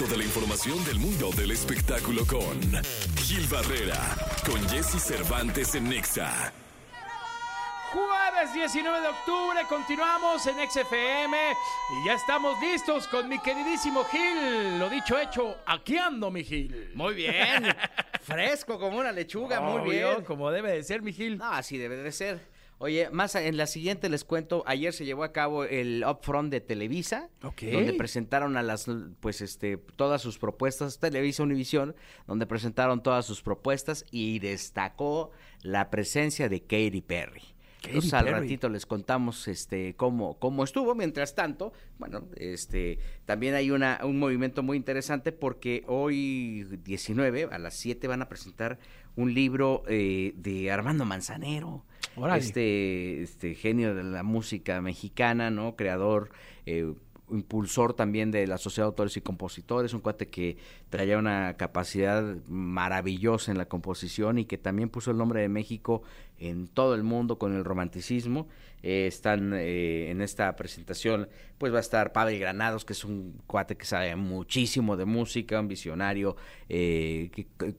Toda la información del mundo del espectáculo con Gil Barrera, con Jesse Cervantes en Nexa. Jueves 19 de octubre, continuamos en XFM y ya estamos listos con mi queridísimo Gil. Lo dicho, hecho, aquí ando, mi Gil. Muy bien. Fresco como una lechuga, muy bien. Como debe de ser, mi Gil. No, así debe de ser. Oye, más en la siguiente les cuento, ayer se llevó a cabo el Upfront de Televisa, donde presentaron a las, pues, este, todas sus propuestas, Televisa Univisión, donde presentaron todas sus propuestas y destacó la presencia de Katy Perry. Entonces al Perry. ratito les contamos este cómo, cómo estuvo. Mientras tanto, bueno, este también hay una, un movimiento muy interesante porque hoy 19 a las 7 van a presentar un libro eh, de Armando Manzanero. Este, este genio de la música mexicana, ¿no? Creador, eh, impulsor también de la Sociedad de Autores y Compositores, un cuate que traía una capacidad maravillosa en la composición y que también puso el nombre de México en todo el mundo con el romanticismo. Eh, están eh, en esta presentación, pues va a estar Pavel Granados, que es un cuate que sabe muchísimo de música, un visionario, eh,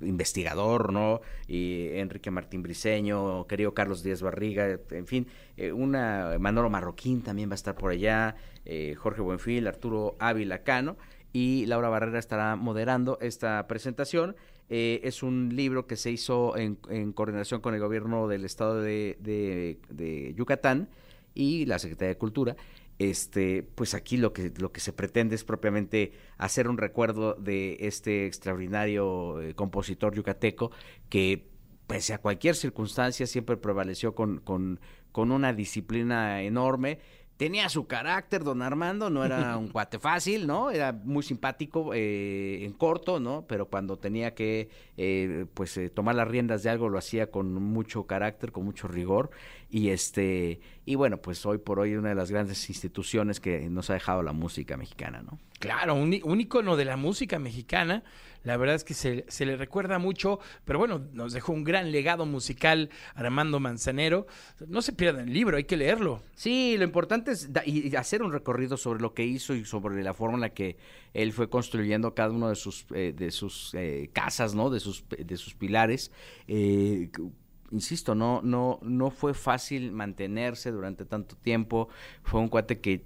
investigador, ¿no? Y Enrique Martín Briseño, querido Carlos Díaz Barriga, en fin, eh, una Manolo Marroquín también va a estar por allá, eh, Jorge Buenfil, Arturo Ávila Cano y Laura Barrera estará moderando esta presentación. Eh, es un libro que se hizo en, coordinación con el gobierno del estado de, Yucatán y la Secretaría de Cultura. Este, pues aquí lo que, lo que se pretende es propiamente hacer un recuerdo de este extraordinario compositor yucateco que pese a cualquier circunstancia siempre prevaleció con, con, con una disciplina enorme. Tenía su carácter, don Armando, no era un cuate fácil, ¿no? Era muy simpático eh, en corto, ¿no? Pero cuando tenía que, eh, pues, eh, tomar las riendas de algo, lo hacía con mucho carácter, con mucho rigor. Y este, y bueno, pues hoy por hoy una de las grandes instituciones que nos ha dejado la música mexicana, ¿no? Claro, un, ícono de la música mexicana. La verdad es que se, se le recuerda mucho, pero bueno, nos dejó un gran legado musical Armando Manzanero. No se pierdan el libro, hay que leerlo. Sí, lo importante es da- y- hacer un recorrido sobre lo que hizo y sobre la forma en la que él fue construyendo cada uno de sus eh, de sus eh, casas, ¿no? De sus de sus pilares. Eh, insisto, no no no fue fácil mantenerse durante tanto tiempo. Fue un cuate que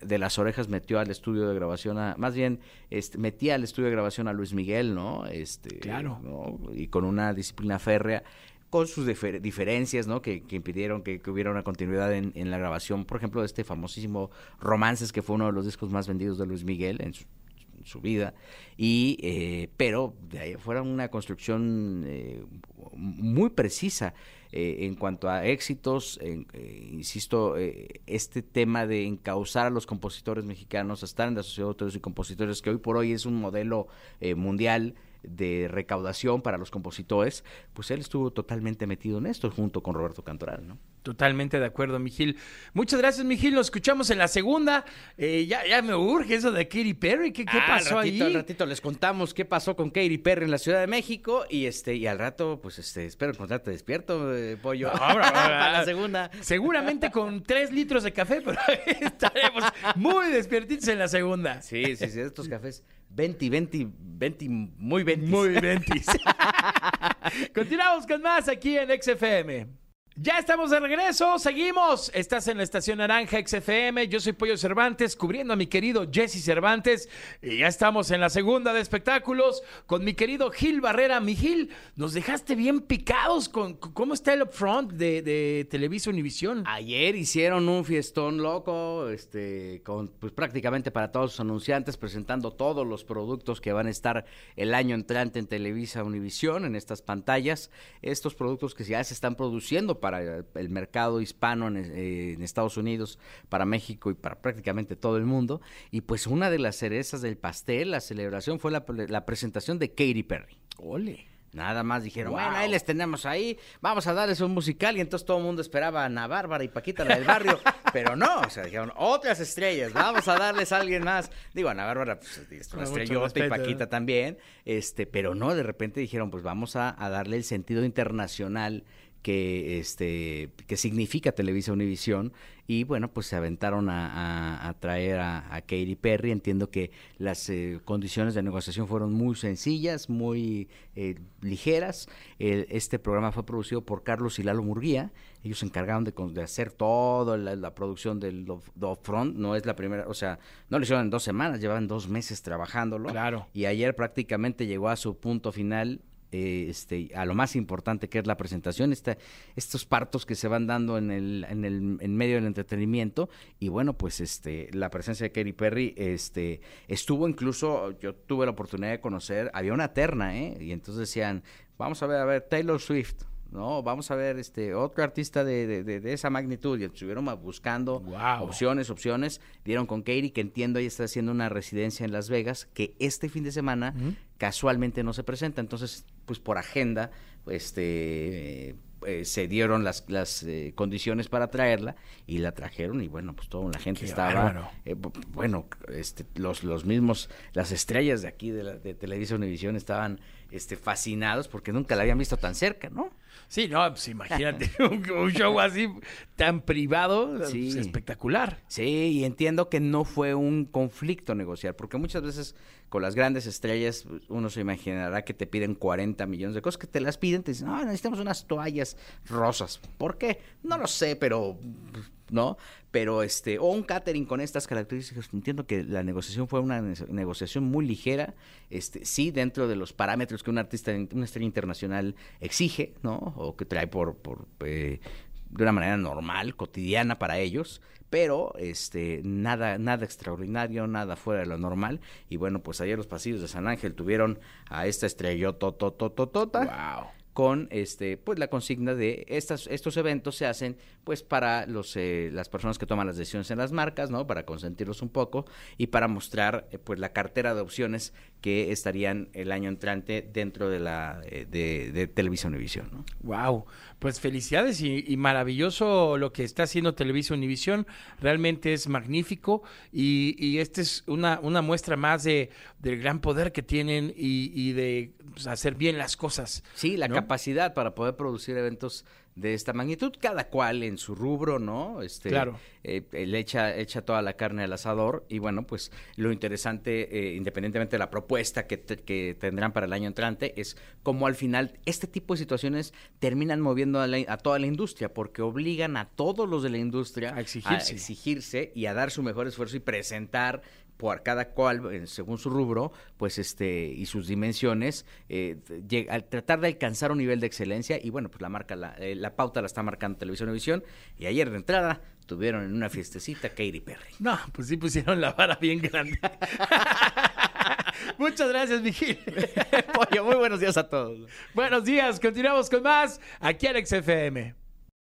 de las orejas metió al estudio de grabación a, más bien este, metía al estudio de grabación a Luis Miguel, ¿no? Este, Claro. ¿no? Y con una disciplina férrea, con sus difer- diferencias, ¿no? Que, que impidieron que, que hubiera una continuidad en, en la grabación, por ejemplo, de este famosísimo Romances, que fue uno de los discos más vendidos de Luis Miguel en su, su vida, y, eh, pero de ahí fuera una construcción eh, muy precisa eh, en cuanto a éxitos, eh, insisto, eh, este tema de encauzar a los compositores mexicanos a estar en la Sociedad de Autores y Compositores, que hoy por hoy es un modelo mundial de recaudación para los compositores, pues él estuvo totalmente metido en esto junto con Roberto Cantoral, ¿no? Totalmente de acuerdo, Mijil. Muchas gracias, Mijil. Nos escuchamos en la segunda. Eh, ya, ya me urge eso de Katy Perry. ¿Qué, qué Ah, pasó al ratito, ahí? Al ratito les contamos qué pasó con Katy Perry en la Ciudad de México y este y al rato, pues este, espero encontrarte despierto, eh, pollo. Ahora, para la segunda. Seguramente con tres litros de café, pero estaremos muy despiertitos en la segunda. Sí, sí, sí, estos cafés 20, 20, 20, muy 20. Muy ventis. Continuamos con más aquí en XFM. Ya estamos de regreso, seguimos. Estás en la estación Naranja XFM. Yo soy Pollo Cervantes, cubriendo a mi querido Jesse Cervantes. Y ya estamos en la segunda de espectáculos con mi querido Gil Barrera. Mi Gil, nos dejaste bien picados con cómo está el upfront de, Televisa Univisión. Ayer hicieron un fiestón loco, este, con pues prácticamente para todos sus anunciantes, presentando todos los productos que van a estar el año entrante en Televisa Univisión, en estas pantallas. Estos productos que ya se están produciendo para el mercado hispano en, eh, en Estados Unidos, para México y para prácticamente todo el mundo. Y pues una de las cerezas del pastel, la celebración, fue la, la presentación de Katy Perry. Ole. Nada más dijeron, Wow. bueno, ahí les tenemos ahí, vamos a darles un musical. Y entonces todo el mundo esperaba a Ana Bárbara y Paquita, la del barrio. pero no, o sea, dijeron, otras estrellas, vamos a darles a alguien más. Digo, Ana Bárbara, pues, es una estrellota y Paquita ¿no? también. este Pero no, de repente dijeron, pues vamos a, a darle el sentido internacional que, este, que significa Televisa Univisión y bueno, pues se aventaron a, a, traer a, Katy Perry. Entiendo que las eh, condiciones de negociación fueron muy sencillas, muy eh, ligeras. este programa fue producido por Carlos y Lalo Murguía. Ellos se encargaron de, de hacer toda la, producción del Front. No es la primera, o sea, no lo hicieron en dos semanas, llevaban dos meses trabajándolo. Claro. Y ayer prácticamente llegó a su punto final eh, este, a lo más importante que es la presentación, esta, estos partos que se van dando en el, en el en medio del entretenimiento y bueno, pues este, la presencia de Katy Perry este, estuvo incluso, yo tuve la oportunidad de conocer, había una terna, ¿eh? Y entonces decían, vamos a ver, a ver, Taylor Swift, no, vamos a ver este otro artista de, de, de esa magnitud. Y estuvieron buscando opciones, opciones. Dieron con Katie, que entiendo ella está haciendo una residencia en Las Vegas, que este fin de semana casualmente no se presenta. Entonces, pues por agenda, este eh, se dieron las, las eh, condiciones para traerla y la trajeron y bueno, pues toda la gente estaba, eh, bueno, este, los, los mismos, las estrellas de aquí de, la, de Televisa Univisión estaban este, fascinados porque nunca la habían visto tan cerca, ¿no? Sí, no, pues imagínate un, show así tan privado, pues, espectacular. Sí, y entiendo que no fue un conflicto negociar, porque muchas veces con las grandes estrellas uno se imaginará que te piden 40 millones de cosas, que te las piden, te dicen, no, necesitamos unas toallas rosas. ¿Por qué? No lo sé, pero ¿no? Pero este, o un catering con estas características, entiendo que la negociación fue una negociación muy ligera, este, sí, dentro de los parámetros que un artista, una estrella internacional exige, ¿no? O que trae por, por eh, de una manera normal, cotidiana para ellos, pero este nada nada extraordinario, nada fuera de lo normal. Y bueno, pues ayer los pasillos de San Ángel tuvieron a esta estrellota wow con este pues la consigna de estas estos eventos se hacen pues para los eh, las personas que toman las decisiones en las marcas no para consentirlos un poco y para mostrar eh, pues la cartera de opciones que estarían el año entrante dentro de la eh, de, de, Televisa Univisión ¿no? wow pues felicidades y, maravilloso lo que está haciendo Televisa Univisión realmente es magnífico y, y esta es una una muestra más de del gran poder que tienen y, de pues, hacer bien las cosas sí la capacidad para poder producir eventos de esta magnitud, cada cual en su rubro, ¿no? Este, claro. Eh, él echa, echa toda la carne al asador y bueno, pues lo interesante, eh, independientemente de la propuesta que, que, tendrán para el año entrante, es cómo al final este tipo de situaciones terminan moviendo a, a, toda la industria, porque obligan a todos los de la industria a exigirse. a exigirse y a dar su mejor esfuerzo y presentar por cada cual, según su rubro, pues este, y sus dimensiones, eh, al tratar de alcanzar un nivel de excelencia, y bueno, pues la marca, la, eh, la pauta la está marcando Televisión Visión, y ayer de entrada tuvieron en una fiestecita Katy Perry. No, pues sí pusieron la vara bien grande. Muchas gracias, Vigil. Pollo, muy buenos días a todos. Buenos días, continuamos con más aquí en XFM.